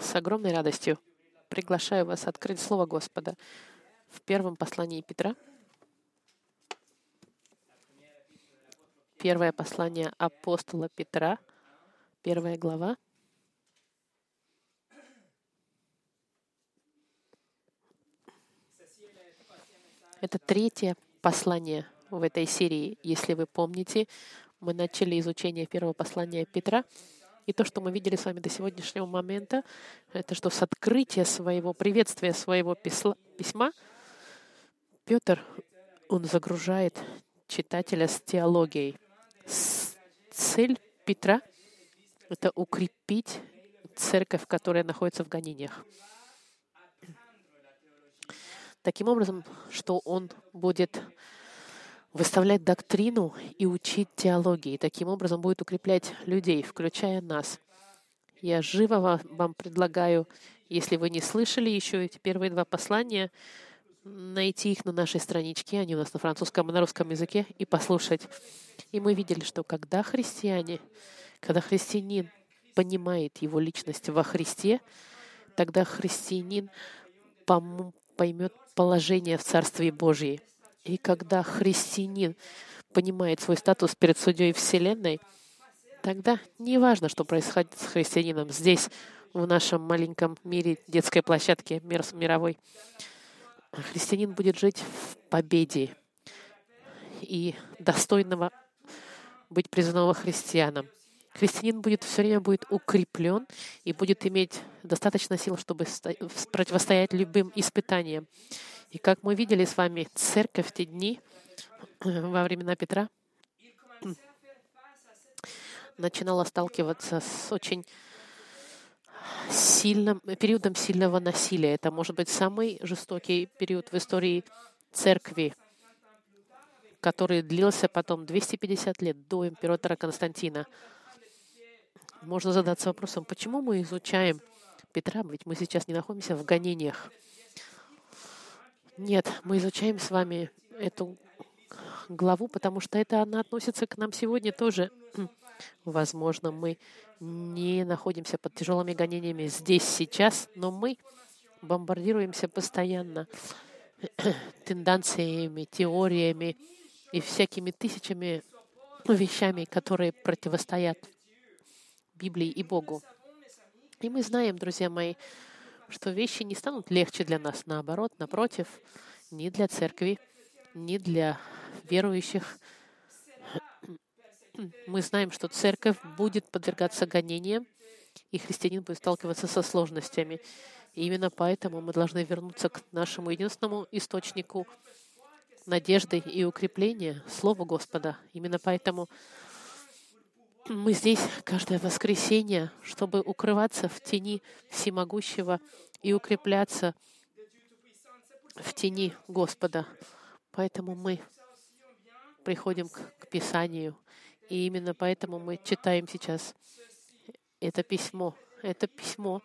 С огромной радостью приглашаю вас открыть Слово Господа в первом послании Петра. Первое послание апостола Петра, первая глава. Это третье послание в этой серии. Если вы помните, мы начали изучение первого послания Петра — и то, что мы видели с вами до сегодняшнего момента, это что с открытия своего приветствия, своего письма, Петр, он загружает читателя с теологией. Цель Петра — это укрепить церковь, которая находится в гонениях. Таким образом, что он будет выставлять доктрину и учить теологии. Таким образом будет укреплять людей, включая нас. Я живо вам предлагаю, если вы не слышали еще эти первые два послания, найти их на нашей страничке, они у нас на французском и на русском языке, и послушать. И мы видели, что когда христиане, когда христианин понимает его личность во Христе, тогда христианин поймет положение в Царстве Божьем. И когда христианин понимает свой статус перед судьей Вселенной, тогда не важно, что происходит с христианином здесь, в нашем маленьком мире, детской площадке мир, мировой. Христианин будет жить в победе и достойного быть признанного христианом. Христианин будет все время будет укреплен и будет иметь достаточно сил, чтобы противостоять любым испытаниям. И как мы видели с вами, церковь в те дни, во времена Петра, начинала сталкиваться с очень сильным периодом сильного насилия. Это может быть самый жестокий период в истории церкви, который длился потом 250 лет до императора Константина. Можно задаться вопросом, почему мы изучаем Петра, ведь мы сейчас не находимся в гонениях. Нет, мы изучаем с вами эту главу, потому что это она относится к нам сегодня тоже. Возможно, мы не находимся под тяжелыми гонениями здесь, сейчас, но мы бомбардируемся постоянно тенденциями, теориями и всякими тысячами вещами, которые противостоят Библии и Богу. И мы знаем, друзья мои, что вещи не станут легче для нас. Наоборот, напротив, ни для церкви, ни для верующих. Мы знаем, что церковь будет подвергаться гонениям, и христианин будет сталкиваться со сложностями. И именно поэтому мы должны вернуться к нашему единственному источнику надежды и укрепления, Слову Господа. Именно поэтому мы здесь каждое воскресенье, чтобы укрываться в тени всемогущего и укрепляться в тени Господа. Поэтому мы приходим к, к Писанию. И именно поэтому мы читаем сейчас это письмо. Это письмо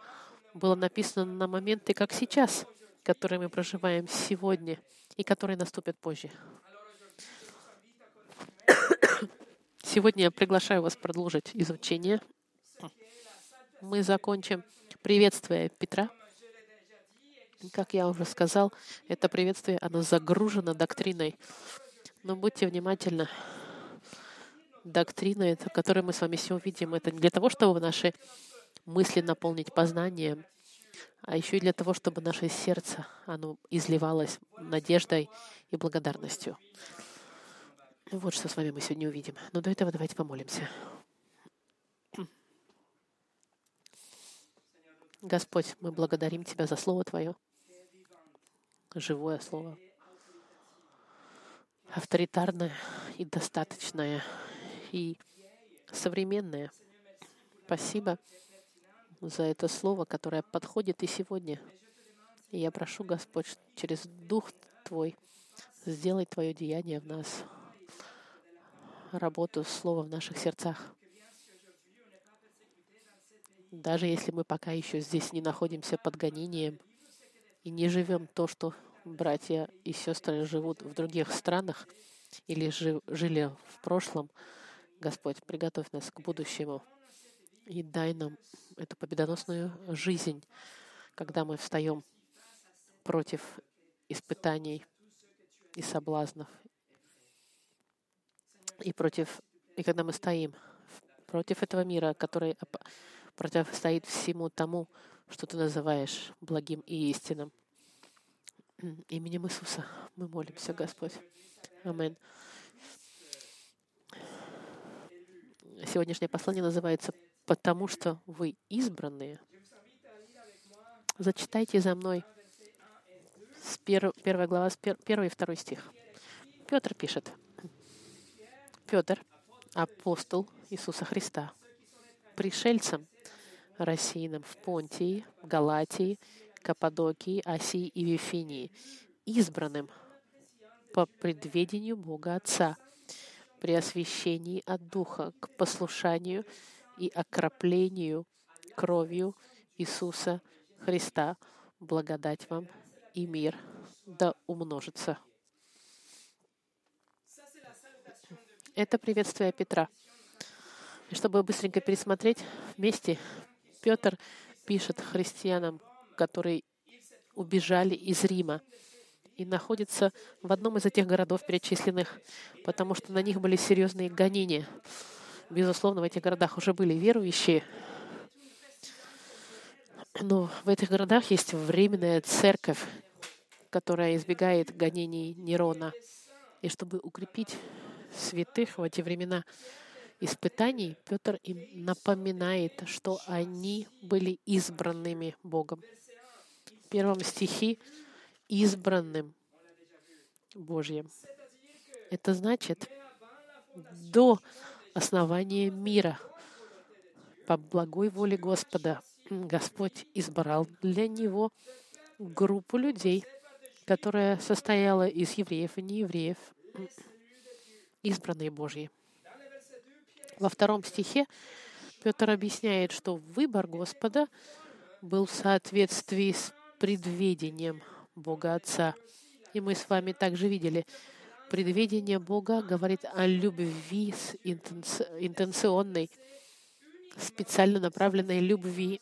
было написано на моменты, как сейчас, которые мы проживаем сегодня и которые наступят позже. Сегодня я приглашаю вас продолжить изучение. Мы закончим приветствие Петра. Как я уже сказал, это приветствие, оно загружено доктриной. Но будьте внимательны. Доктрина, которую мы с вами все увидим, это не для того, чтобы наши мысли наполнить познанием, а еще и для того, чтобы наше сердце оно изливалось надеждой и благодарностью. Вот что с вами мы сегодня увидим. Но до этого давайте помолимся. Господь, мы благодарим Тебя за Слово Твое, живое Слово, авторитарное и достаточное, и современное. Спасибо за это Слово, которое подходит и сегодня. И я прошу, Господь, через Дух Твой сделай Твое деяние в нас работу Слова в наших сердцах. Даже если мы пока еще здесь не находимся под гонением и не живем то, что братья и сестры живут в других странах или жили в прошлом, Господь, приготовь нас к будущему. И дай нам эту победоносную жизнь, когда мы встаем против испытаний и соблазнов, и против, и когда мы стоим против этого мира, который противостоит всему тому, что ты называешь благим и истинным. Именем Иисуса мы молимся, Господь. Аминь. Сегодняшнее послание называется «Потому что вы избранные». Зачитайте за мной с пер, первая глава, с пер, первый и второй стих. Петр пишет. Петр, апостол Иисуса Христа, пришельцам, рассеянным в Понтии, Галатии, Каппадокии, Асии и Вифинии, избранным по предведению Бога Отца, при освящении от Духа к послушанию и окроплению кровью Иисуса Христа, благодать вам и мир да умножится. Это приветствие Петра. Чтобы быстренько пересмотреть вместе, Петр пишет христианам, которые убежали из Рима и находятся в одном из этих городов перечисленных, потому что на них были серьезные гонения. Безусловно, в этих городах уже были верующие, но в этих городах есть временная церковь, которая избегает гонений Нерона. И чтобы укрепить святых в эти времена, испытаний Петр им напоминает, что они были избранными Богом. В первом стихе избранным Божьим. Это значит, до основания мира, по благой воле Господа, Господь избрал для него группу людей, которая состояла из евреев и неевреев, избранные Божьи. Во втором стихе Петр объясняет, что выбор Господа был в соответствии с предведением Бога Отца. И мы с вами также видели, предведение Бога говорит о любви с интенционной, специально направленной любви,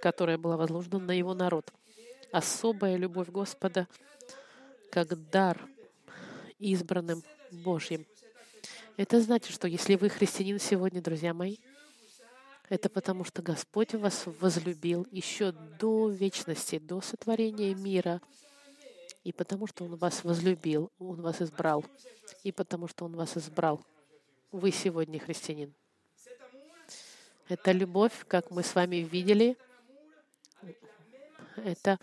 которая была возложена на его народ. Особая любовь Господа как дар избранным Божьим. Это значит, что если вы христианин сегодня, друзья мои, это потому, что Господь вас возлюбил еще до вечности, до сотворения мира. И потому, что Он вас возлюбил, Он вас избрал. И потому, что Он вас избрал. Вы сегодня христианин. Это любовь, как мы с вами видели, это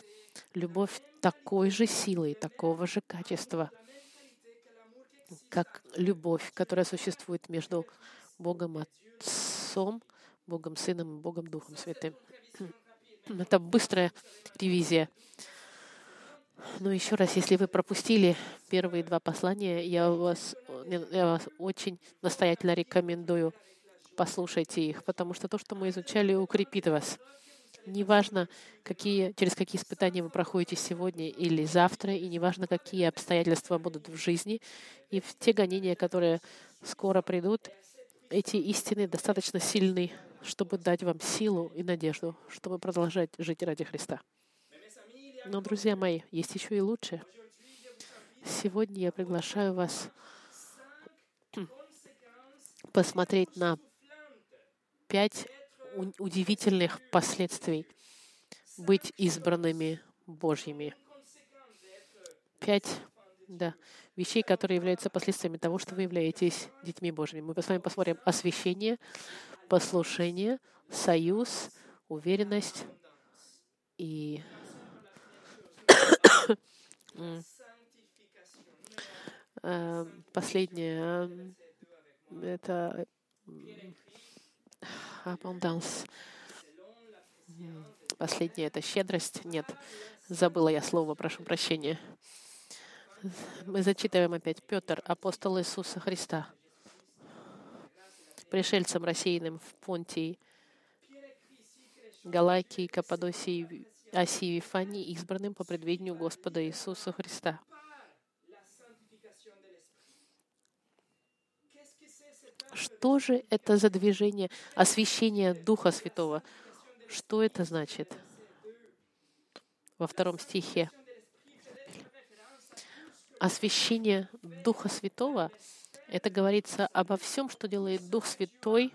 любовь такой же силы, такого же качества, как любовь, которая существует между Богом Отцом, Богом Сыном и Богом Духом Святым. Это быстрая ревизия. Но еще раз, если вы пропустили первые два послания, я вас, я вас очень настоятельно рекомендую послушайте их, потому что то, что мы изучали, укрепит вас. Неважно, какие, через какие испытания вы проходите сегодня или завтра, и неважно, какие обстоятельства будут в жизни, и в те гонения, которые скоро придут, эти истины достаточно сильны, чтобы дать вам силу и надежду, чтобы продолжать жить ради Христа. Но, друзья мои, есть еще и лучше. Сегодня я приглашаю вас посмотреть на пять удивительных последствий быть избранными Божьими. Пять да, вещей, которые являются последствиями того, что вы являетесь детьми Божьими. Мы с вами посмотрим освящение, послушание, союз, уверенность и э, последнее — это abundance. Последнее — это щедрость. Нет, забыла я слово, прошу прощения. Мы зачитываем опять Петр, апостол Иисуса Христа, пришельцам рассеянным в Понтии, Галакии, Каппадосии, Асии, Вифании, избранным по предвидению Господа Иисуса Христа. Что же это за движение освящения Духа Святого? Что это значит? Во втором стихе. Освящение Духа Святого — это говорится обо всем, что делает Дух Святой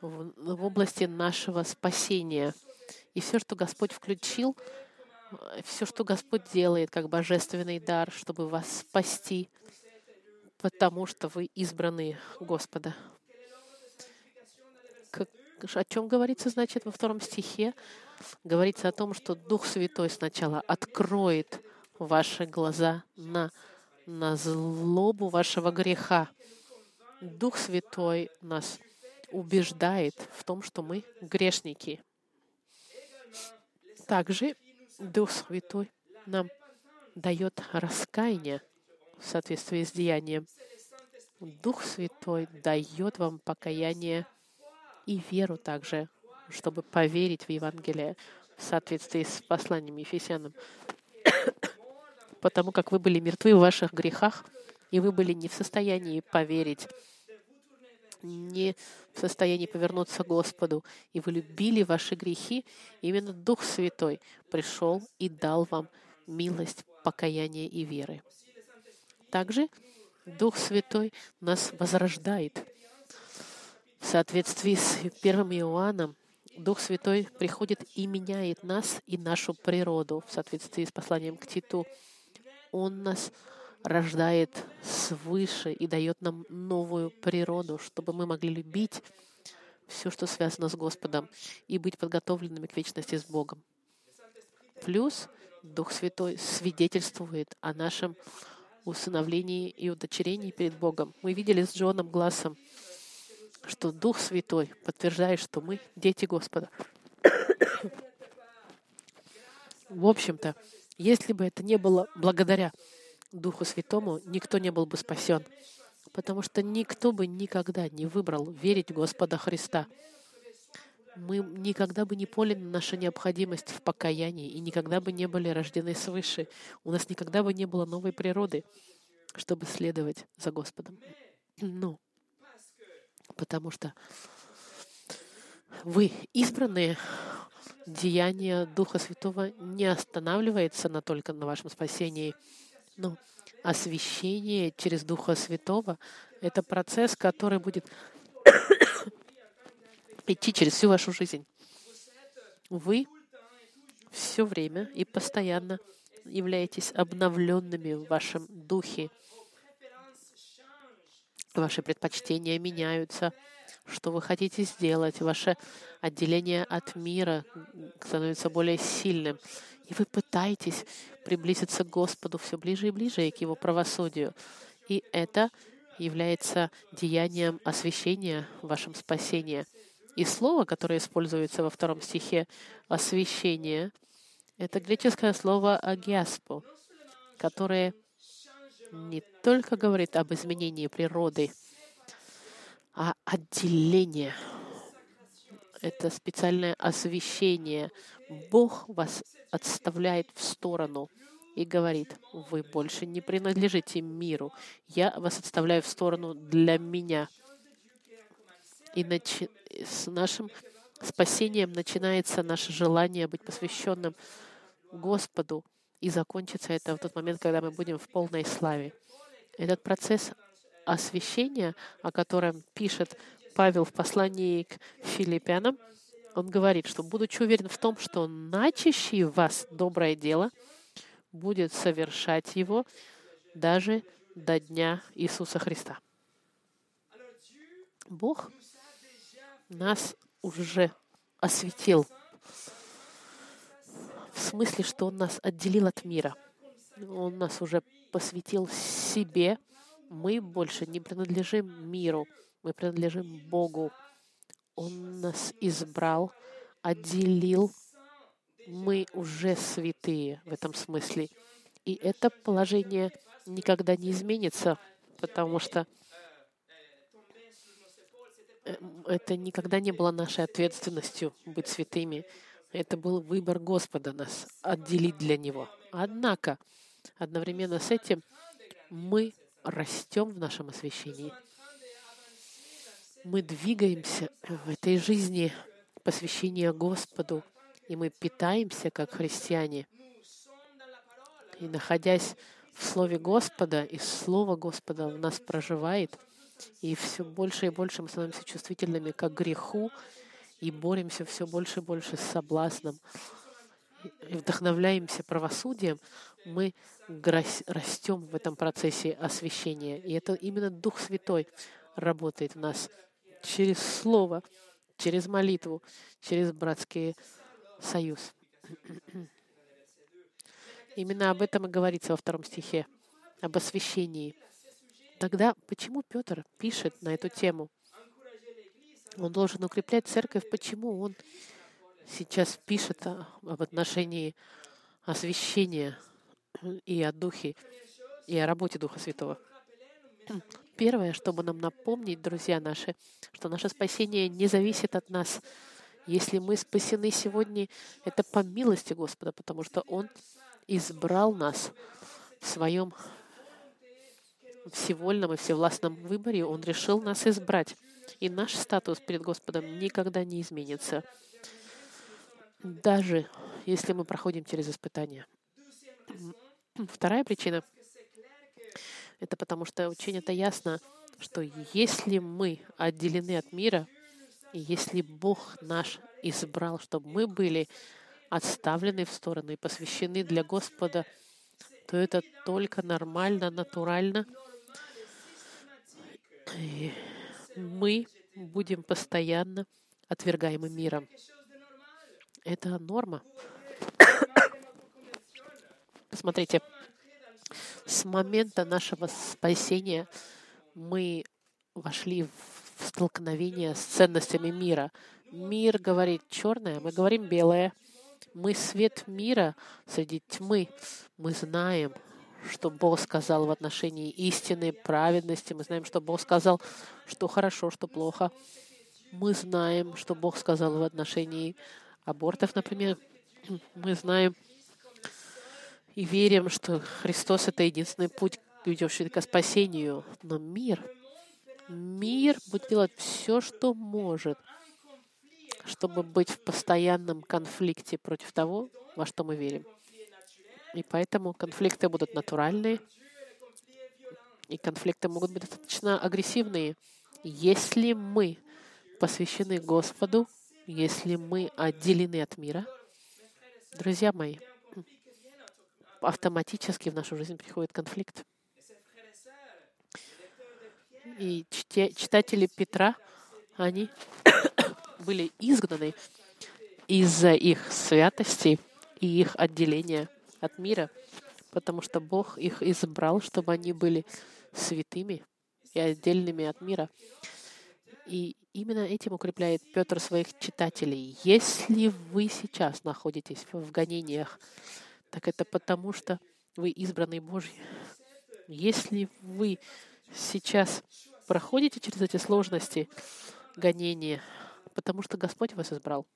в, в области нашего спасения. И все, что Господь включил, все, что Господь делает как божественный дар, чтобы вас спасти, потому что вы избранные Господа. Как, о чем говорится, значит, во втором стихе? Говорится о том, что Дух Святой сначала откроет ваши глаза на, на злобу вашего греха. Дух Святой нас убеждает в том, что мы грешники. Также Дух Святой нам дает раскаяние в соответствии с деянием. Дух Святой дает вам покаяние и веру также, чтобы поверить в Евангелие в соответствии с посланием Ефесянам. Потому как вы были мертвы в ваших грехах, и вы были не в состоянии поверить не в состоянии повернуться к Господу, и вы любили ваши грехи, именно Дух Святой пришел и дал вам милость, покаяния и веры. Также Дух Святой нас возрождает. В соответствии с 1 Иоанном, Дух Святой приходит и меняет нас и нашу природу в соответствии с посланием к Титу. Он нас рождает свыше и дает нам новую природу, чтобы мы могли любить все, что связано с Господом, и быть подготовленными к вечности с Богом. Плюс Дух Святой свидетельствует о нашем усыновлении и удочерении перед Богом. Мы видели с Джоном Глассом, что Дух Святой подтверждает, что мы дети Господа. В общем-то, если бы это не было благодаря Духу Святому, никто не был бы спасен, потому что никто бы никогда не выбрал верить Господа Христа. Мы никогда бы не поняли нашу необходимость в покаянии и никогда бы не были рождены свыше. У нас никогда бы не было новой природы, чтобы следовать за Господом. Ну, потому что вы избранные, деяние Духа Святого не останавливается на только на вашем спасении — но освящение через Духа Святого — это процесс, который будет идти через всю вашу жизнь. Вы все время и постоянно являетесь обновленными в вашем духе. Ваши предпочтения меняются. Что вы хотите сделать? Ваше отделение от мира становится более сильным. И вы пытаетесь приблизиться к Господу все ближе и ближе к Его правосудию. И это является деянием освящения в вашем спасении. И слово, которое используется во втором стихе «освящение», это греческое слово «агиаспо», которое не только говорит об изменении природы, а отделение. Это специальное освящение. Бог вас отставляет в сторону и говорит, вы больше не принадлежите миру, я вас отставляю в сторону для меня. И начи... с нашим спасением начинается наше желание быть посвященным Господу, и закончится это в тот момент, когда мы будем в полной славе. Этот процесс освящения, о котором пишет Павел в послании к филиппянам, он говорит, что, будучи уверен в том, что начащий в вас доброе дело будет совершать его даже до дня Иисуса Христа. Бог нас уже осветил. В смысле, что Он нас отделил от мира. Он нас уже посвятил себе. Мы больше не принадлежим миру, мы принадлежим Богу. Он нас избрал, отделил. Мы уже святые в этом смысле. И это положение никогда не изменится, потому что это никогда не было нашей ответственностью быть святыми. Это был выбор Господа нас отделить для Него. Однако, одновременно с этим мы растем в нашем освящении. мы двигаемся в этой жизни посвящения Господу, и мы питаемся как христиане. И находясь в Слове Господа, и Слово Господа в нас проживает, и все больше и больше мы становимся чувствительными к греху, и боремся все больше и больше с соблазном, и вдохновляемся правосудием, мы растем в этом процессе освящения. И это именно Дух Святой работает в нас через Слово, через молитву, через братский союз. Именно об этом и говорится во втором стихе, об освящении. Тогда почему Петр пишет на эту тему? Он должен укреплять церковь. Почему он сейчас пишет об отношении освящения и о Духе, и о работе Духа Святого? Первое, чтобы нам напомнить, друзья наши, что наше спасение не зависит от нас. Если мы спасены сегодня, это по милости Господа, потому что Он избрал нас в своем всевольном и всевластном выборе. Он решил нас избрать. И наш статус перед Господом никогда не изменится, даже если мы проходим через испытания. Вторая причина — это потому что очень это ясно, что если мы отделены от мира, и если Бог наш избрал, чтобы мы были отставлены в сторону и посвящены для Господа, то это только нормально, натурально. Мы будем постоянно отвергаемы миром. Это норма. Посмотрите, с момента нашего спасения мы вошли в столкновение с ценностями мира. Мир говорит черное, мы говорим белое. Мы свет мира среди тьмы. Мы знаем, что Бог сказал в отношении истины, праведности. Мы знаем, что Бог сказал, что хорошо, что плохо. Мы знаем, что Бог сказал в отношении абортов, например. Мы знаем и верим, что Христос — это единственный путь, ведущий к спасению. Но мир, мир будет делать все, что может, чтобы быть в постоянном конфликте против того, во что мы верим. И поэтому конфликты будут натуральные, и конфликты могут быть достаточно агрессивные. Если мы посвящены Господу, если мы отделены от мира, друзья мои, автоматически в нашу жизнь приходит конфликт. И читатели Петра, они были изгнаны из-за их святости и их отделения от мира, потому что Бог их избрал, чтобы они были святыми и отдельными от мира. И именно этим укрепляет Петр своих читателей. Если вы сейчас находитесь в гонениях, так это потому, что вы избранные Божьи. Если вы сейчас проходите через эти сложности, гонения, потому что Господь вас избрал.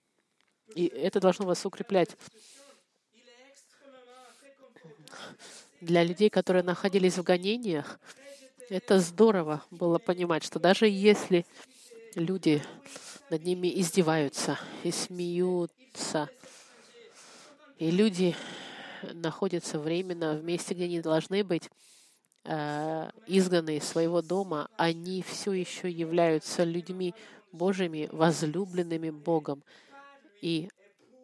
И это должно вас укреплять. Для людей, которые находились в гонениях, это здорово было понимать, что даже если люди над ними издеваются и смеются, и люди находятся временно в месте, где они должны быть, э, изгнаны из своего дома, они все еще являются людьми Божьими, возлюбленными Богом и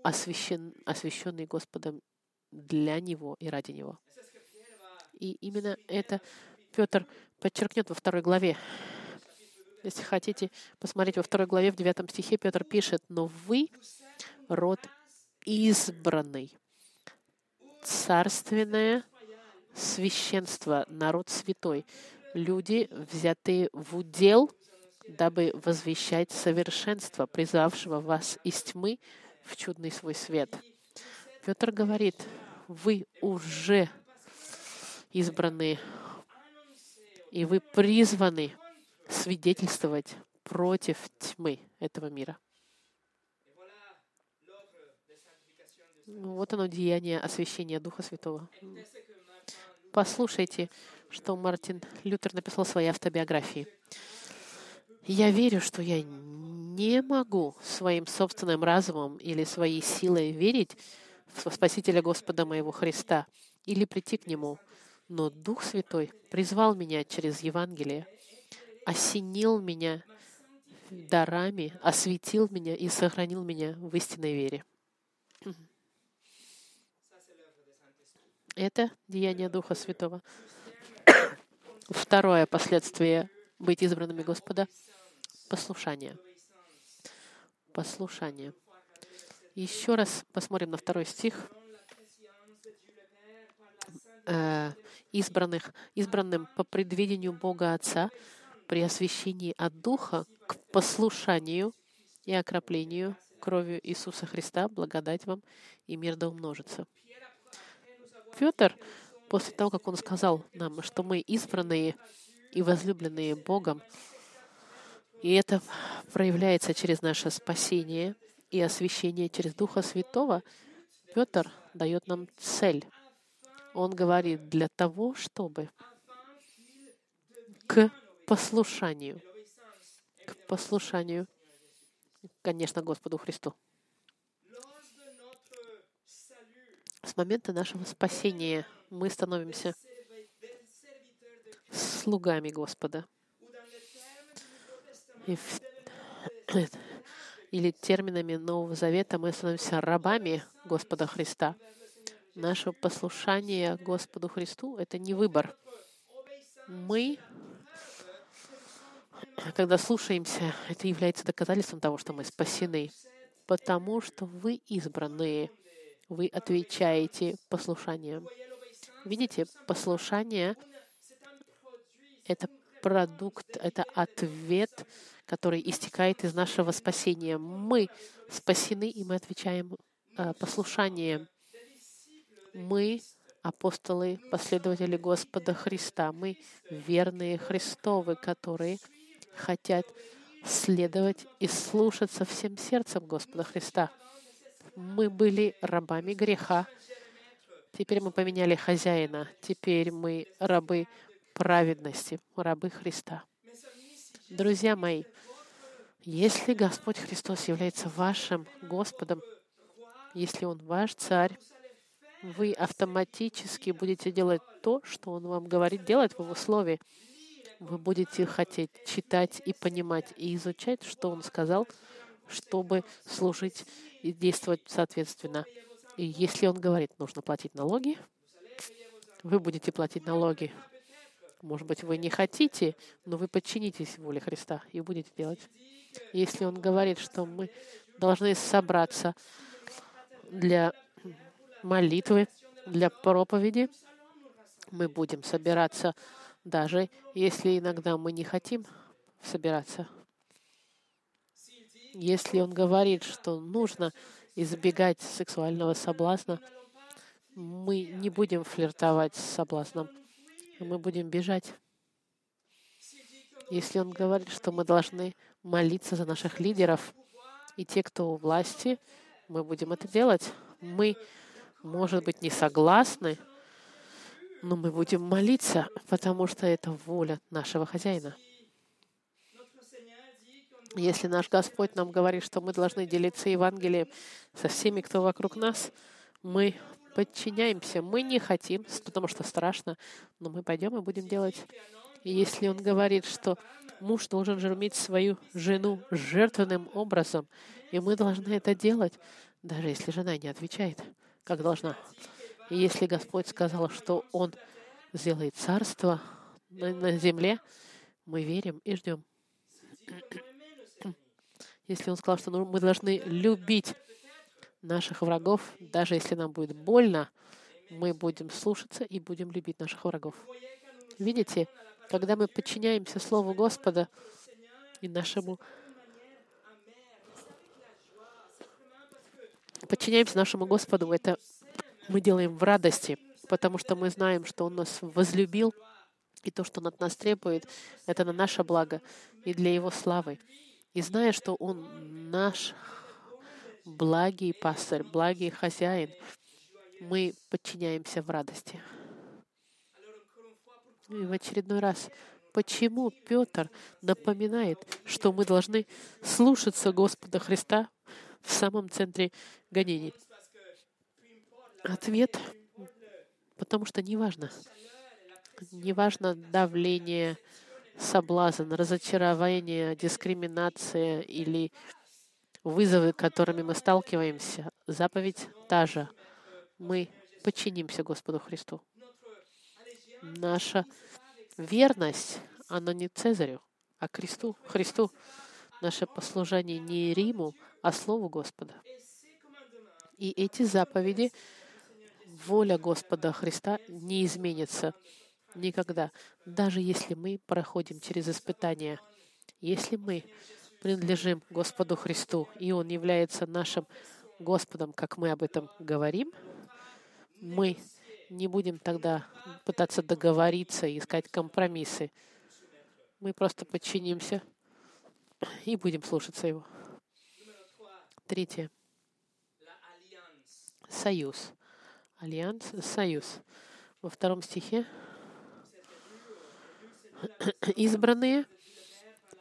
освящен, освященные Господом для Него и ради Него. И именно это Петр подчеркнет во второй главе. Если хотите посмотреть во второй главе, в девятом стихе Петр пишет, «Но вы — род избранный, царственное священство, народ святой, люди, взятые в удел, дабы возвещать совершенство, призвавшего вас из тьмы в чудный свой свет». Петр говорит, вы уже избраны, и вы призваны свидетельствовать против тьмы этого мира. Вот оно деяние освящения Духа Святого. Послушайте, что Мартин Лютер написал в своей автобиографии. Я верю, что я не могу своим собственным разумом или своей силой верить Спасителя Господа моего Христа или прийти к Нему. Но Дух Святой призвал меня через Евангелие, осенил меня дарами, осветил меня и сохранил меня в истинной вере. Это деяние Духа Святого. Второе последствие быть избранными Господа — послушание. Послушание. Еще раз посмотрим на второй стих. Э, избранных, избранным по предвидению Бога Отца при освящении от Духа к послушанию и окроплению кровью Иисуса Христа, благодать вам и мир да умножится. Петр, после того, как он сказал нам, что мы избранные и возлюбленные Богом, и это проявляется через наше спасение и освящение через Духа Святого, Петр дает нам цель. Он говорит, для того, чтобы к послушанию, к послушанию, конечно, Господу Христу. С момента нашего спасения мы становимся слугами Господа. И в... Или терминами Нового Завета мы становимся рабами Господа Христа. Наше послушание Господу Христу — это не выбор. Мы, когда слушаемся, это является доказательством того, что мы спасены, потому что вы избранные — вы отвечаете послушанием. Видите, послушание — это продукт, это ответ, который истекает из нашего спасения. Мы спасены, и мы отвечаем э, послушанием. Мы апостолы, последователи Господа Христа. Мы верные Христовы, которые хотят следовать и слушаться всем сердцем Господа Христа. Мы были рабами греха. Теперь мы поменяли хозяина. Теперь мы рабы праведности, рабы Христа. Друзья мои, если Господь Христос является вашим Господом, если Он ваш царь, вы автоматически будете делать то, что Он вам говорит делать в Его Слове. Вы будете хотеть читать и понимать и изучать, что Он сказал, чтобы служить и действовать соответственно. И если он говорит, нужно платить налоги, вы будете платить налоги. Может быть, вы не хотите, но вы подчинитесь воле Христа и будете делать. Если он говорит, что мы должны собраться для молитвы, для проповеди, мы будем собираться, даже если иногда мы не хотим собираться. Если он говорит, что нужно избегать сексуального соблазна, мы не будем флиртовать с соблазном, мы будем бежать. Если он говорит, что мы должны молиться за наших лидеров и те, кто у власти, мы будем это делать. Мы, может быть, не согласны, но мы будем молиться, потому что это воля нашего хозяина. Если наш Господь нам говорит, что мы должны делиться Евангелием со всеми, кто вокруг нас, мы подчиняемся. Мы не хотим, потому что страшно, но мы пойдем и будем делать. Если он говорит, что муж должен жермить свою жену жертвенным образом, и мы должны это делать, даже если жена не отвечает, как должна. И если Господь сказал, что Он сделает царство на, на земле, мы верим и ждем. Если Он сказал, что ну, мы должны любить наших врагов, даже если нам будет больно, мы будем слушаться и будем любить наших врагов. Видите, когда мы подчиняемся Слову Господа и нашему подчиняемся нашему Господу, это мы делаем в радости, потому что мы знаем, что Он нас возлюбил, и то, что Он от нас требует, это на наше благо и для Его славы. И зная, что Он наш благий пастырь, благий хозяин, мы подчиняемся в радости. И в очередной раз, Почему Петр напоминает, что мы должны слушаться Господа Христа в самом центре гонений? Ответ — потому что неважно. Неважно давление, соблазн, разочарование, дискриминация или вызовы, которыми мы сталкиваемся. Заповедь та же. Мы подчинимся Господу Христу. Наша верность, она не Цезарю, а Христу. Христу. Наше послужение не Риму, а Слову Господа. И эти заповеди, воля Господа Христа не изменится никогда, даже если мы проходим через испытания. Если мы принадлежим Господу Христу, и Он является нашим Господом, как мы об этом говорим, мы не будем тогда пытаться договориться и искать компромиссы. Мы просто подчинимся и будем слушаться Его. Третье. Союз. Альянс, союз. Во втором стихе избранные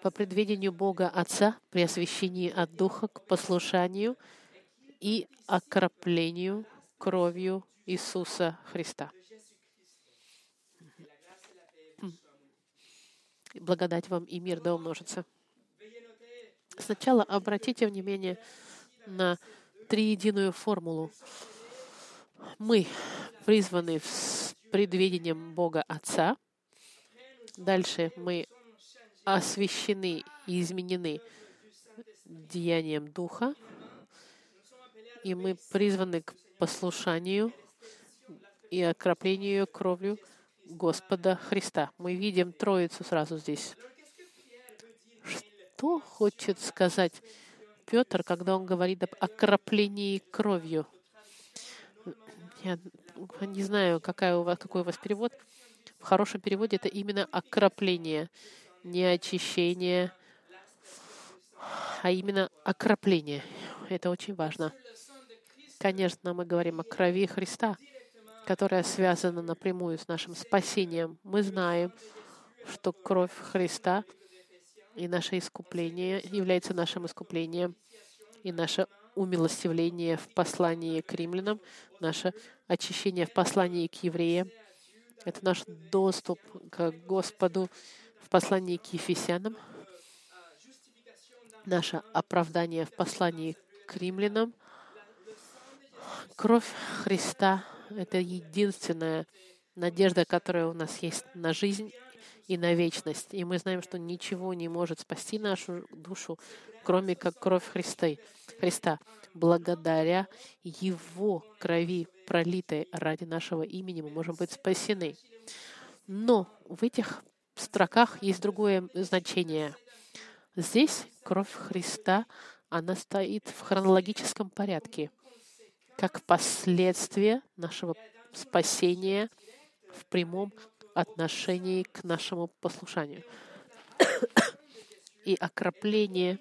по предвидению Бога Отца при освящении от Духа к послушанию и окроплению кровью Иисуса Христа. Благодать вам и мир да умножится. Сначала обратите внимание на триединую формулу. Мы призваны с предвидением Бога Отца. Дальше мы освящены и изменены деянием Духа, и мы призваны к послушанию и окроплению кровью Господа Христа. Мы видим Троицу сразу здесь. Что хочет сказать Петр, когда он говорит об окроплении кровью? Я не знаю, какая у вас, какой у вас перевод. В хорошем переводе это именно окропление не очищение, а именно окропление. Это очень важно. Конечно, мы говорим о крови Христа, которая связана напрямую с нашим спасением. Мы знаем, что кровь Христа и наше искупление является нашим искуплением, и наше умилостивление в послании к римлянам, наше очищение в послании к евреям. Это наш доступ к Господу послании к Ефесянам, наше оправдание в послании к римлянам. Кровь Христа — это единственная надежда, которая у нас есть на жизнь и на вечность. И мы знаем, что ничего не может спасти нашу душу, кроме как кровь Христа. Христа. Благодаря Его крови, пролитой ради нашего имени, мы можем быть спасены. Но в этих строках есть другое значение. Здесь кровь Христа, она стоит в хронологическом порядке, как последствие нашего спасения в прямом отношении к нашему послушанию. И окропление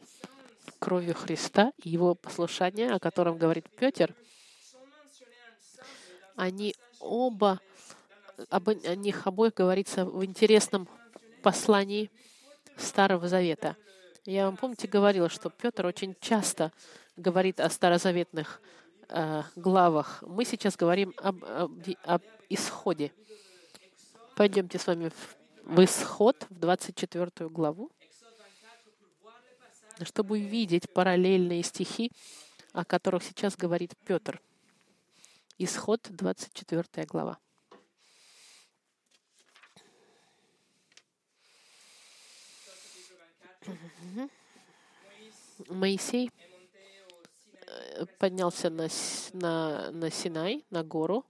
кровью Христа и его послушание, о котором говорит Петр, они оба, об них обоих говорится в интересном посланий Старого Завета. Я вам, помните, говорила, что Петр очень часто говорит о старозаветных э, главах. Мы сейчас говорим об, об, об исходе. Пойдемте с вами в, в исход, в 24 главу, чтобы увидеть параллельные стихи, о которых сейчас говорит Петр. Исход, 24 глава. Моисей э, поднялся на, на, на Синай, на гору.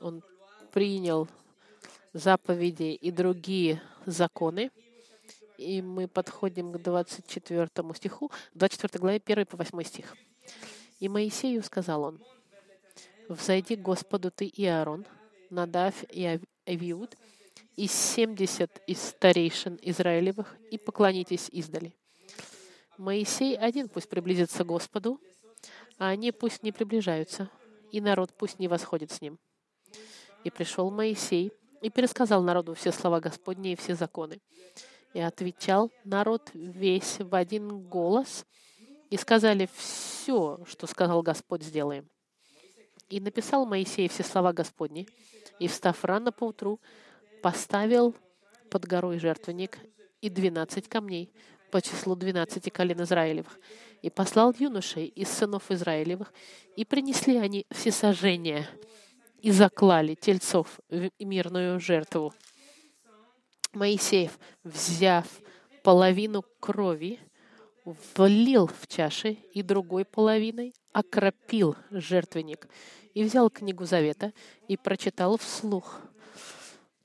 Он принял заповеди и другие законы. И мы подходим к 24 стиху, 24 главе 1 по 8 стих. «И Моисею сказал он, «Взойди к Господу ты и Аарон, Надав и Авиуд, и семьдесят из старейшин Израилевых, и поклонитесь издали. Моисей один пусть приблизится к Господу, а они пусть не приближаются, и народ пусть не восходит с ним. И пришел Моисей и пересказал народу все слова Господни и все законы. И отвечал народ весь в один голос, и сказали все, что сказал Господь, сделаем. И написал Моисей все слова Господни, и, встав рано поутру, поставил под горой жертвенник и двенадцать камней по числу двенадцати колен Израилевых, и послал юношей из сынов Израилевых, и принесли они все сожжения и заклали тельцов в мирную жертву. Моисеев, взяв половину крови, влил в чаши и другой половиной окропил жертвенник и взял книгу Завета и прочитал вслух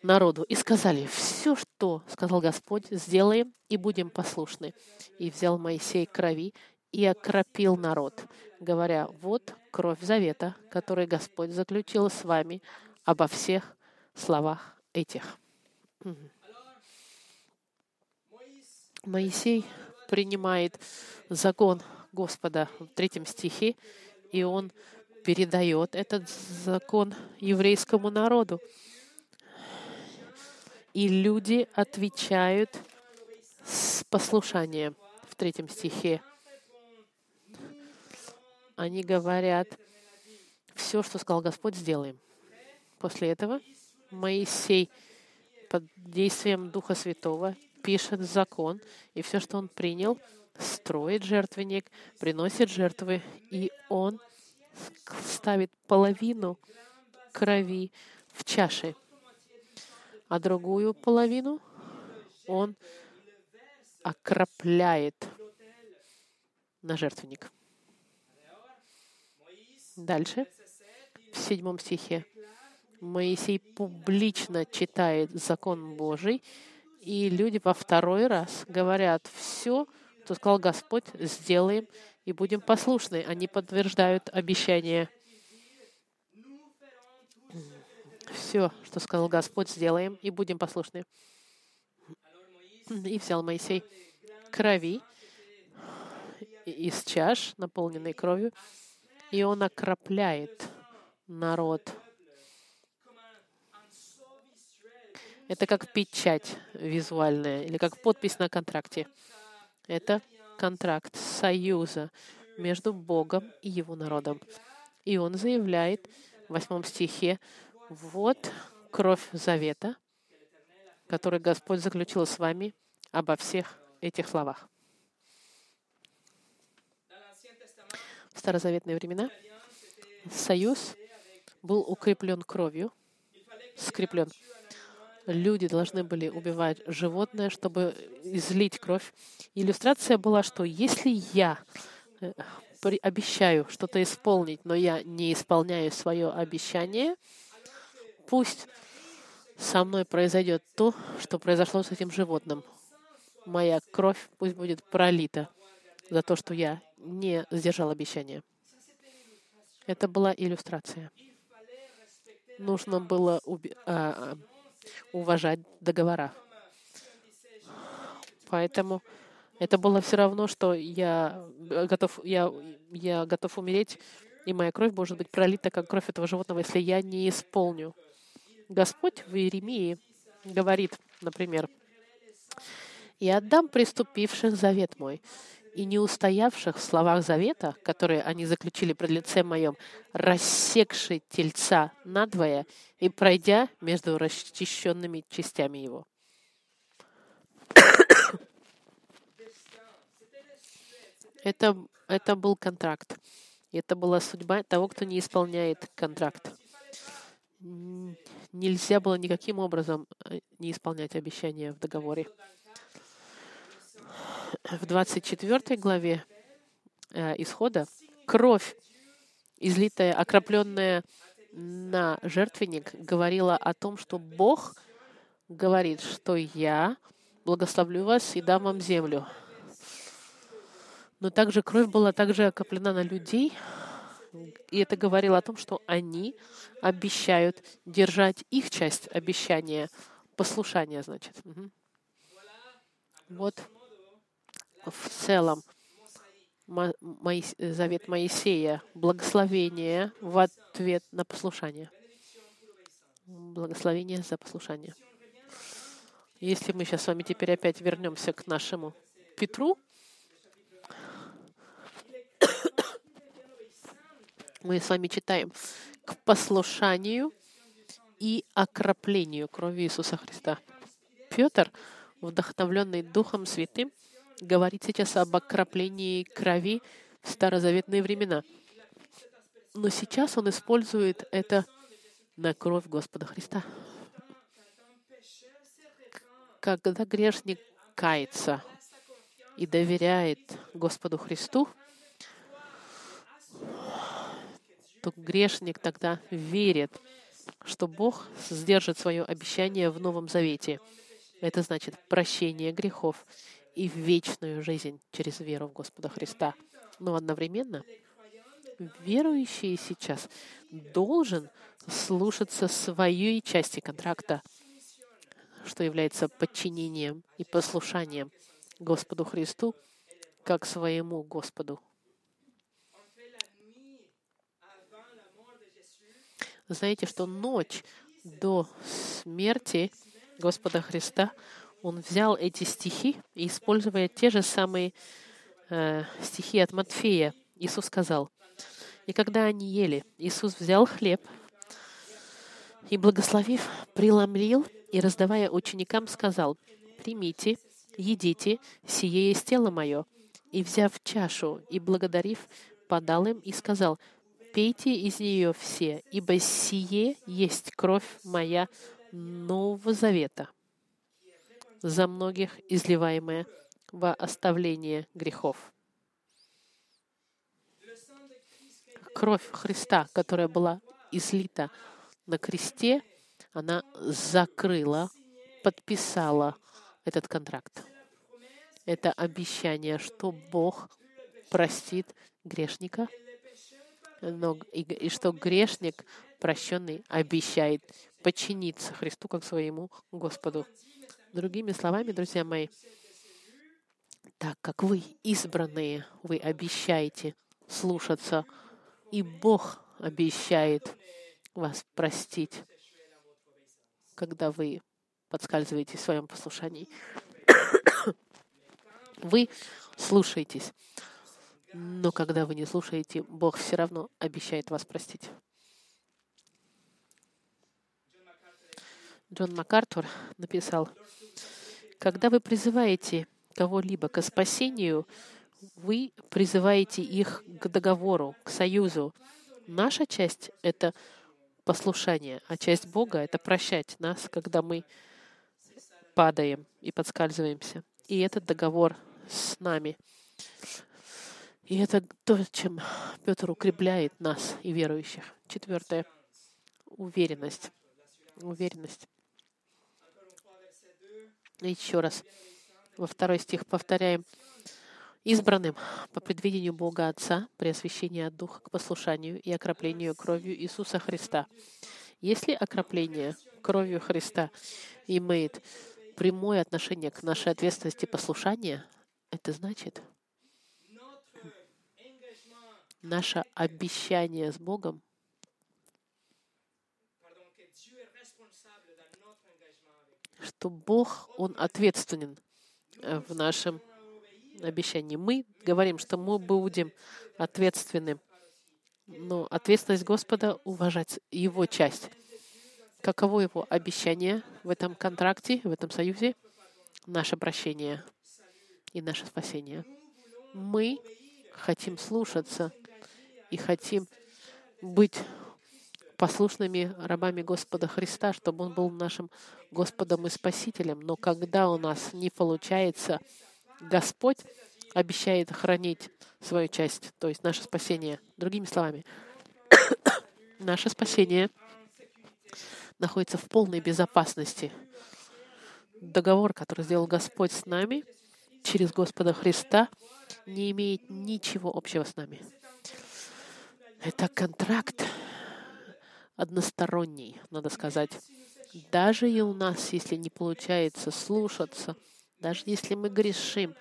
народу. И сказали, все, что сказал Господь, сделаем и будем послушны. И взял Моисей крови и окропил народ, говоря, вот кровь завета, который Господь заключил с вами обо всех словах этих. Моисей принимает закон Господа в третьем стихе, и он передает этот закон еврейскому народу. И люди отвечают с послушанием в третьем стихе. Они говорят, все, что сказал Господь, сделаем. После этого Моисей под действием Духа Святого пишет закон, и все, что он принял, строит жертвенник, приносит жертвы, и он ставит половину крови в чаше а другую половину он окропляет на жертвенник. Дальше, в седьмом стихе, Моисей публично читает закон Божий, и люди во второй раз говорят, все, что сказал Господь, сделаем и будем послушны. Они подтверждают обещание – все, что сказал Господь, сделаем и будем послушны. И взял Моисей крови из чаш, наполненной кровью, и он окропляет народ. Это как печать визуальная или как подпись на контракте. Это контракт союза между Богом и его народом. И он заявляет в восьмом стихе, вот кровь завета, который Господь заключил с вами обо всех этих словах. В старозаветные времена союз был укреплен кровью, скреплен. Люди должны были убивать животное, чтобы излить кровь. Иллюстрация была, что если я э, обещаю что-то исполнить, но я не исполняю свое обещание, пусть со мной произойдет то, что произошло с этим животным. Моя кровь пусть будет пролита за то, что я не сдержал обещания. Это была иллюстрация. Нужно было уби- а, уважать договора. Поэтому это было все равно, что я готов, я, я готов умереть, и моя кровь может быть пролита, как кровь этого животного, если я не исполню Господь в Иеремии говорит, например, «И отдам приступивших завет мой, и не устоявших в словах завета, которые они заключили пред лицем моем, рассекший тельца надвое и пройдя между расчищенными частями его». Это, это был контракт. Это была судьба того, кто не исполняет контракт нельзя было никаким образом э, не исполнять обещания в договоре. В 24 главе э, Исхода кровь, излитая, окропленная на жертвенник, говорила о том, что Бог говорит, что я благословлю вас и дам вам землю. Но также кровь была также окоплена на людей, и это говорило о том, что они обещают держать их часть обещания, послушания, значит. Вот в целом завет Моисея, благословение в ответ на послушание. Благословение за послушание. Если мы сейчас с вами теперь опять вернемся к нашему Петру, мы с вами читаем к послушанию и окроплению крови Иисуса Христа. Петр, вдохновленный Духом Святым, говорит сейчас об окроплении крови в старозаветные времена. Но сейчас он использует это на кровь Господа Христа. Когда грешник кается и доверяет Господу Христу, то грешник тогда верит, что Бог сдержит свое обещание в Новом Завете. Это значит прощение грехов и вечную жизнь через веру в Господа Христа. Но одновременно верующий сейчас должен слушаться своей части контракта, что является подчинением и послушанием Господу Христу, как своему Господу. Знаете, что ночь до смерти Господа Христа Он взял эти стихи и, используя те же самые э, стихи от Матфея, Иисус сказал, «И когда они ели, Иисус взял хлеб и, благословив, преломлил и, раздавая ученикам, сказал, «Примите, едите, сие есть тело мое». И, взяв чашу и благодарив, подал им и сказал, «Пейте из нее все, ибо сие есть кровь моя Нового Завета, за многих изливаемая во оставление грехов». Кровь Христа, которая была излита на кресте, она закрыла, подписала этот контракт. Это обещание, что Бог простит грешника, но, и, и что грешник, прощенный, обещает подчиниться Христу как своему Господу. Другими словами, друзья мои, так как вы избранные, вы обещаете слушаться, и Бог обещает вас простить, когда вы подскальзываетесь в своем послушании. Вы слушаетесь. Но когда вы не слушаете, Бог все равно обещает вас простить. Джон МакАртур написал, когда вы призываете кого-либо к спасению, вы призываете их к договору, к союзу. Наша часть — это послушание, а часть Бога — это прощать нас, когда мы падаем и подскальзываемся. И этот договор с нами. И это то, чем Петр укрепляет нас и верующих. Четвертое. Уверенность. Уверенность. Еще раз. Во второй стих повторяем избранным по предвидению Бога Отца при освящении от Духа к послушанию и окроплению кровью Иисуса Христа. Если окропление кровью Христа имеет прямое отношение к нашей ответственности послушания, это значит, наше обещание с Богом что Бог, Он ответственен в нашем обещании. Мы говорим, что мы будем ответственны, но ответственность Господа — уважать Его часть. Каково Его обещание в этом контракте, в этом союзе? Наше прощение и наше спасение. Мы хотим слушаться и хотим быть послушными рабами Господа Христа, чтобы Он был нашим Господом и Спасителем. Но когда у нас не получается, Господь обещает хранить свою часть, то есть наше спасение. Другими словами, наше спасение находится в полной безопасности. Договор, который сделал Господь с нами через Господа Христа, не имеет ничего общего с нами. Это контракт односторонний, надо сказать. Даже и у нас, если не получается слушаться, даже если мы грешим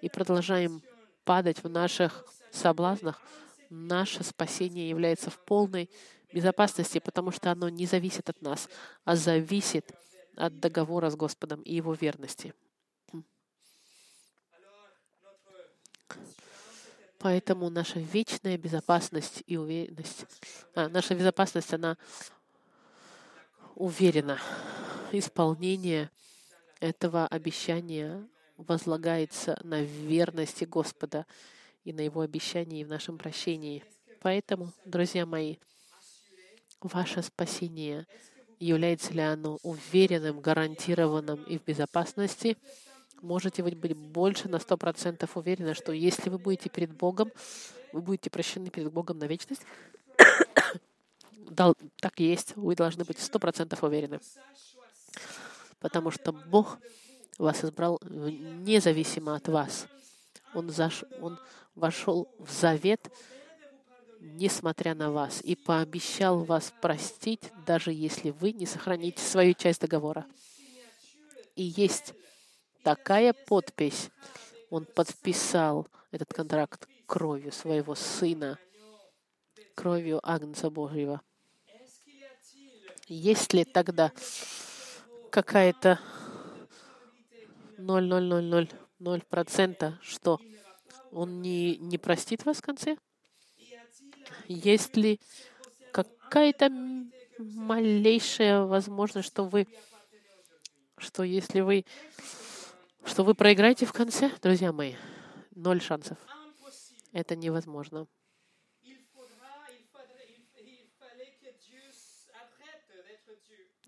и продолжаем падать в наших соблазнах, наше спасение является в полной безопасности, потому что оно не зависит от нас, а зависит от договора с Господом и Его верности. Поэтому наша вечная безопасность и уверенность, а, наша безопасность, она уверена. Исполнение этого обещания возлагается на верности Господа и на Его обещании в нашем прощении. Поэтому, друзья мои, ваше спасение, является ли оно уверенным, гарантированным и в безопасности — можете вы быть больше на сто процентов уверены, что если вы будете перед Богом, вы будете прощены перед Богом на вечность. так есть. Вы должны быть сто процентов уверены. Потому что Бог вас избрал независимо от вас. Он, заш... Он вошел в завет, несмотря на вас, и пообещал вас простить, даже если вы не сохраните свою часть договора. И есть такая подпись. Он подписал этот контракт кровью своего сына, кровью Агнца Божьего. Есть ли тогда какая-то 0,0000%, что он не, не простит вас в конце? Есть ли какая-то малейшая возможность, что вы, что если вы что вы проиграете в конце, друзья мои, ноль шансов. Это невозможно.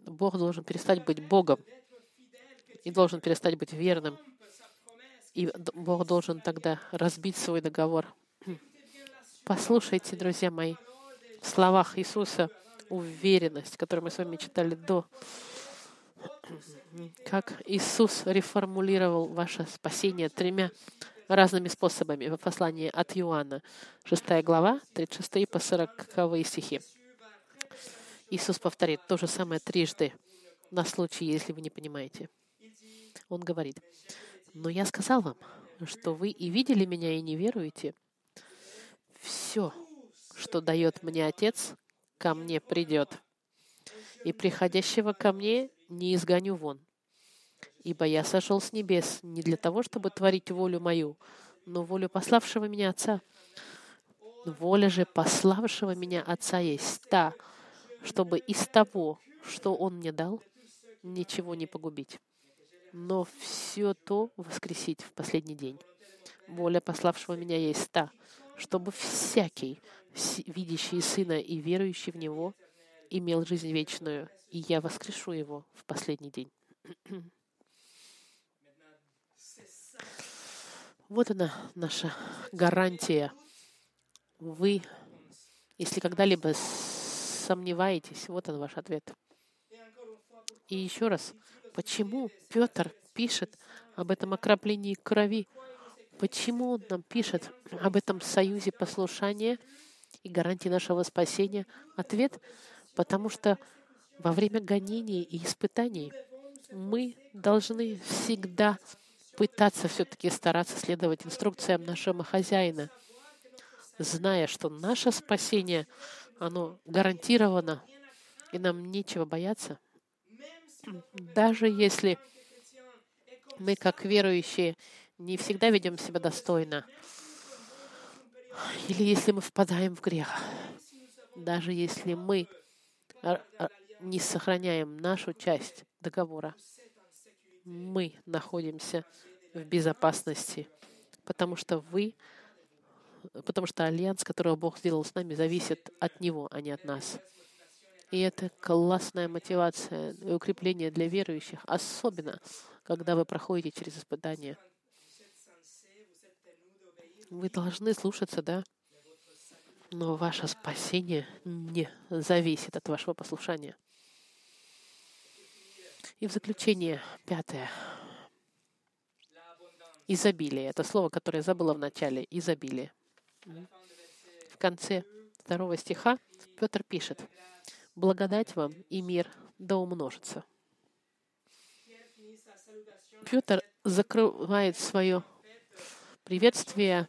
Бог должен перестать быть Богом и должен перестать быть верным. И Бог должен тогда разбить свой договор. Послушайте, друзья мои, в словах Иисуса уверенность, которую мы с вами читали до как Иисус реформулировал ваше спасение тремя разными способами в послании от Иоанна, 6 глава, 36 по 40 стихи. Иисус повторит то же самое трижды на случай, если вы не понимаете. Он говорит, «Но я сказал вам, что вы и видели меня, и не веруете. Все, что дает мне Отец, ко мне придет. И приходящего ко мне не изгоню вон. Ибо я сошел с небес не для того, чтобы творить волю мою, но волю пославшего меня Отца. Воля же пославшего меня Отца есть та, чтобы из того, что Он мне дал, ничего не погубить, но все то воскресить в последний день. Воля пославшего меня есть та, чтобы всякий, видящий Сына и верующий в Него, имел жизнь вечную, и я воскрешу его в последний день. Вот она, наша гарантия. Вы, если когда-либо сомневаетесь, вот он ваш ответ. И еще раз, почему Петр пишет об этом окроплении крови? Почему он нам пишет об этом союзе послушания и гарантии нашего спасения? Ответ — потому что во время гонений и испытаний мы должны всегда пытаться все-таки стараться следовать инструкциям нашего хозяина, зная, что наше спасение, оно гарантировано, и нам нечего бояться. Даже если мы, как верующие, не всегда ведем себя достойно, или если мы впадаем в грех, даже если мы не сохраняем нашу часть договора, мы находимся в безопасности, потому что вы, потому что альянс, который Бог сделал с нами, зависит от Него, а не от нас. И это классная мотивация и укрепление для верующих, особенно когда вы проходите через испытания. Вы должны слушаться, да? но ваше спасение не зависит от вашего послушания. И в заключение, пятое. Изобилие. Это слово, которое я забыла в начале. Изобилие. В конце второго стиха Петр пишет, «Благодать вам и мир да умножится». Петр закрывает свое приветствие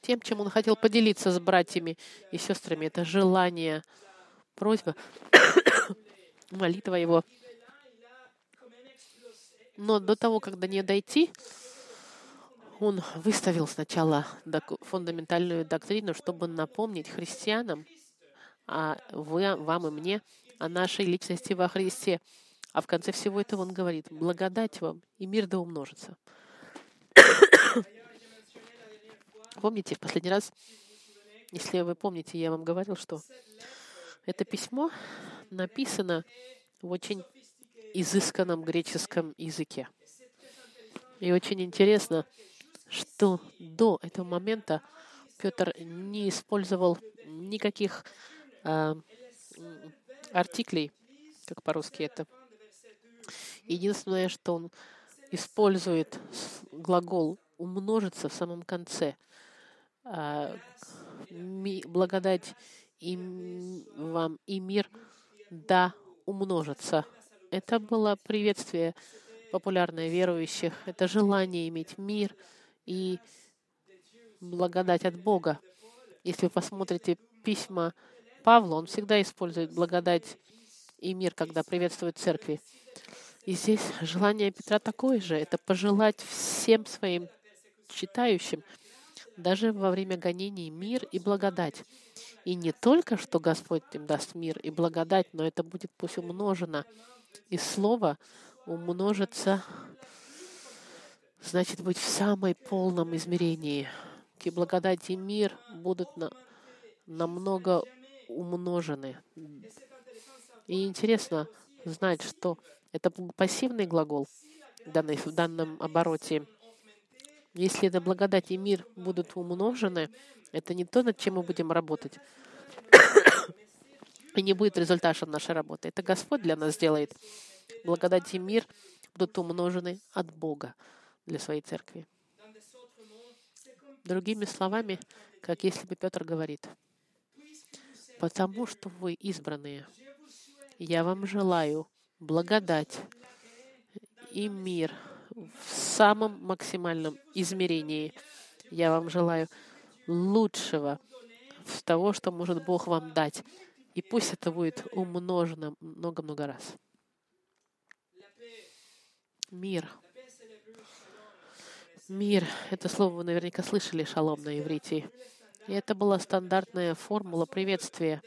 тем, чем он хотел поделиться с братьями и сестрами. Это желание, просьба, молитва его. Но до того, когда не дойти, он выставил сначала фундаментальную доктрину, чтобы напомнить христианам, а вы, вам и мне, о нашей личности во Христе. А в конце всего этого он говорит, благодать вам и мир да умножится. Помните, в последний раз, если вы помните, я вам говорил, что это письмо написано в очень изысканном греческом языке. И очень интересно, что до этого момента Петр не использовал никаких э, артиклей, как по-русски это. Единственное, что он использует глагол умножиться в самом конце. Э, благодать и вам и мир да умножится. Это было приветствие популярное верующих. Это желание иметь мир — и благодать от Бога. Если вы посмотрите письма Павла, он всегда использует благодать и мир, когда приветствует церкви. И здесь желание Петра такое же. Это пожелать всем своим читающим, даже во время гонений, мир и благодать. И не только, что Господь им даст мир и благодать, но это будет пусть умножено. И Слово умножится значит быть в самой полном измерении. И благодать и мир будут на, намного умножены. И интересно знать, что это пассивный глагол данный, в данном обороте. Если это благодать и мир будут умножены, это не то, над чем мы будем работать. и не будет результатом нашей работы. Это Господь для нас делает. Благодать и мир будут умножены от Бога для своей церкви. Другими словами, как если бы Петр говорит, «Потому что вы избранные, я вам желаю благодать и мир в самом максимальном измерении. Я вам желаю лучшего в того, что может Бог вам дать. И пусть это будет умножено много-много раз. Мир Мир — это слово вы наверняка слышали, шалом на иврите. И это была стандартная формула приветствия.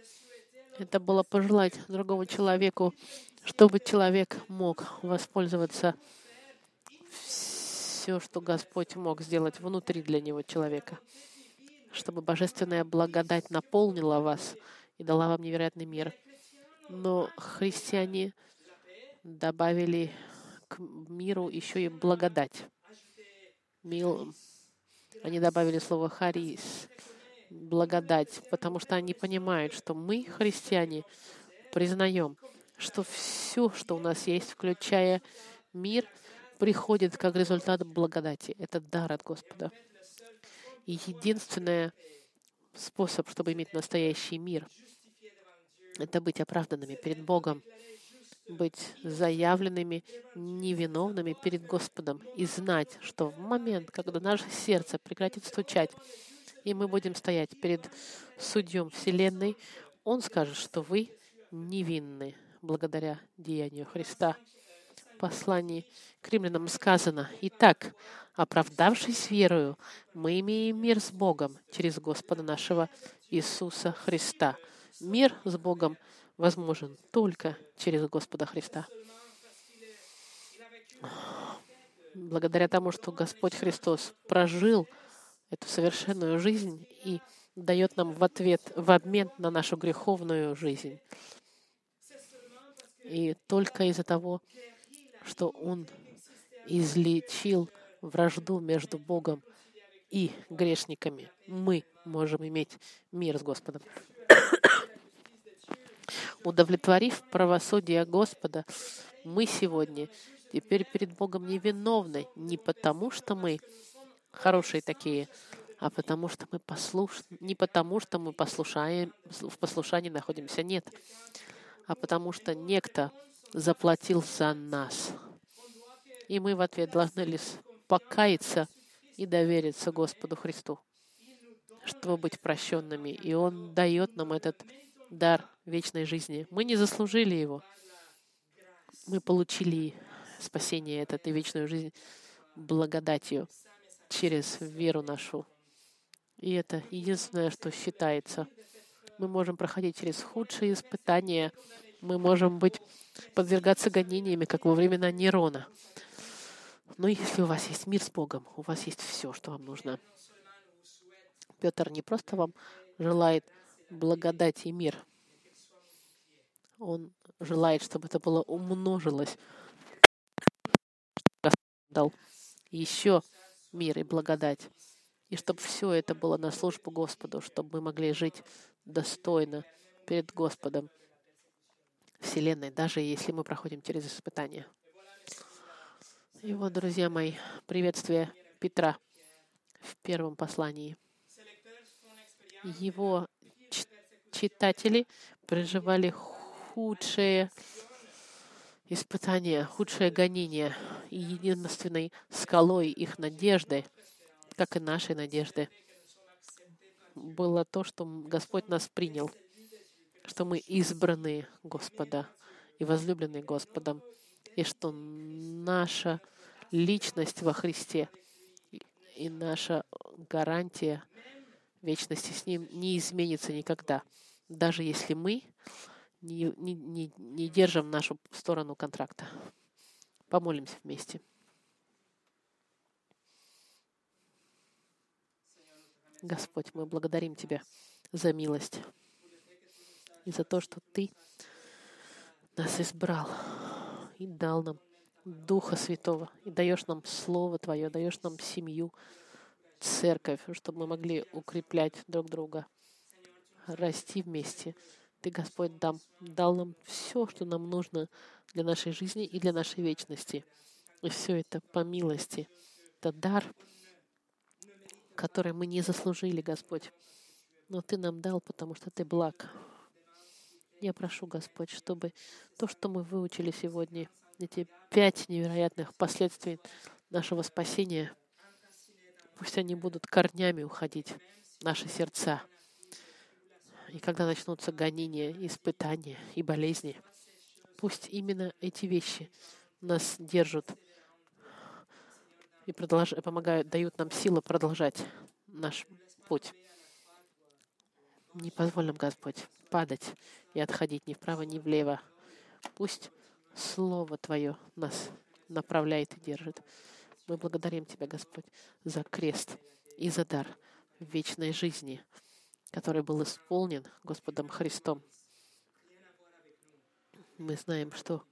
Это было пожелать другому человеку, чтобы человек мог воспользоваться все, что Господь мог сделать внутри для него человека, чтобы божественная благодать наполнила вас и дала вам невероятный мир. Но христиане добавили к миру еще и благодать мил. Они добавили слово «харис», благодать, потому что они понимают, что мы, христиане, признаем, что все, что у нас есть, включая мир, приходит как результат благодати. Это дар от Господа. И единственный способ, чтобы иметь настоящий мир, это быть оправданными перед Богом быть заявленными невиновными перед Господом и знать, что в момент, когда наше сердце прекратит стучать, и мы будем стоять перед судьем Вселенной, Он скажет, что вы невинны благодаря деянию Христа. Послании к римлянам сказано, «Итак, оправдавшись верою, мы имеем мир с Богом через Господа нашего Иисуса Христа». Мир с Богом — возможен только через Господа Христа. Благодаря тому, что Господь Христос прожил эту совершенную жизнь и дает нам в ответ, в обмен на нашу греховную жизнь. И только из-за того, что Он излечил вражду между Богом и грешниками, мы можем иметь мир с Господом. Удовлетворив правосудие Господа, мы сегодня теперь перед Богом невиновны не потому, что мы хорошие такие, а потому что мы послушны, не потому, что мы послушаем, в послушании находимся, нет, а потому что некто заплатил за нас. И мы в ответ должны лишь покаяться и довериться Господу Христу. чтобы быть прощенными. И Он дает нам этот дар вечной жизни. Мы не заслужили его. Мы получили спасение этот и вечную жизнь благодатью через веру нашу. И это единственное, что считается. Мы можем проходить через худшие испытания. Мы можем быть подвергаться гонениями, как во времена Нерона. Но если у вас есть мир с Богом, у вас есть все, что вам нужно. Петр не просто вам желает благодать и мир. Он желает, чтобы это было умножилось. Дал еще мир и благодать. И чтобы все это было на службу Господу, чтобы мы могли жить достойно перед Господом Вселенной, даже если мы проходим через испытания. И вот, друзья мои, приветствие Петра в первом послании. Его читатели проживали худшие испытания, худшее гонение. И единственной скалой их надежды, как и нашей надежды, было то, что Господь нас принял, что мы избранные Господа и возлюбленные Господом, и что наша личность во Христе и наша гарантия вечности с Ним не изменится никогда, даже если мы не, не, не, не держим нашу сторону контракта. Помолимся вместе. Господь, мы благодарим Тебя за милость и за то, что Ты нас избрал и дал нам Духа Святого, и даешь нам Слово Твое, даешь нам семью, церковь, чтобы мы могли укреплять друг друга, расти вместе. Ты, Господь, дам, дал нам все, что нам нужно для нашей жизни и для нашей вечности. И все это по милости. Это дар, который мы не заслужили, Господь. Но Ты нам дал, потому что Ты благ. Я прошу, Господь, чтобы то, что мы выучили сегодня, эти пять невероятных последствий нашего спасения, пусть они будут корнями уходить в наши сердца. И когда начнутся гонения, испытания и болезни, пусть именно эти вещи нас держат и продолж... помогают, дают нам силу продолжать наш путь. Не позволь нам, Господь, падать и отходить ни вправо, ни влево. Пусть Слово Твое нас направляет и держит. Мы благодарим Тебя, Господь, за крест и за дар вечной жизни, который был исполнен Господом Христом. Мы знаем, что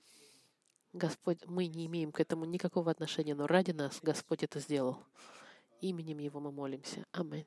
Господь, мы не имеем к этому никакого отношения, но ради нас Господь это сделал. Именем Его мы молимся. Аминь.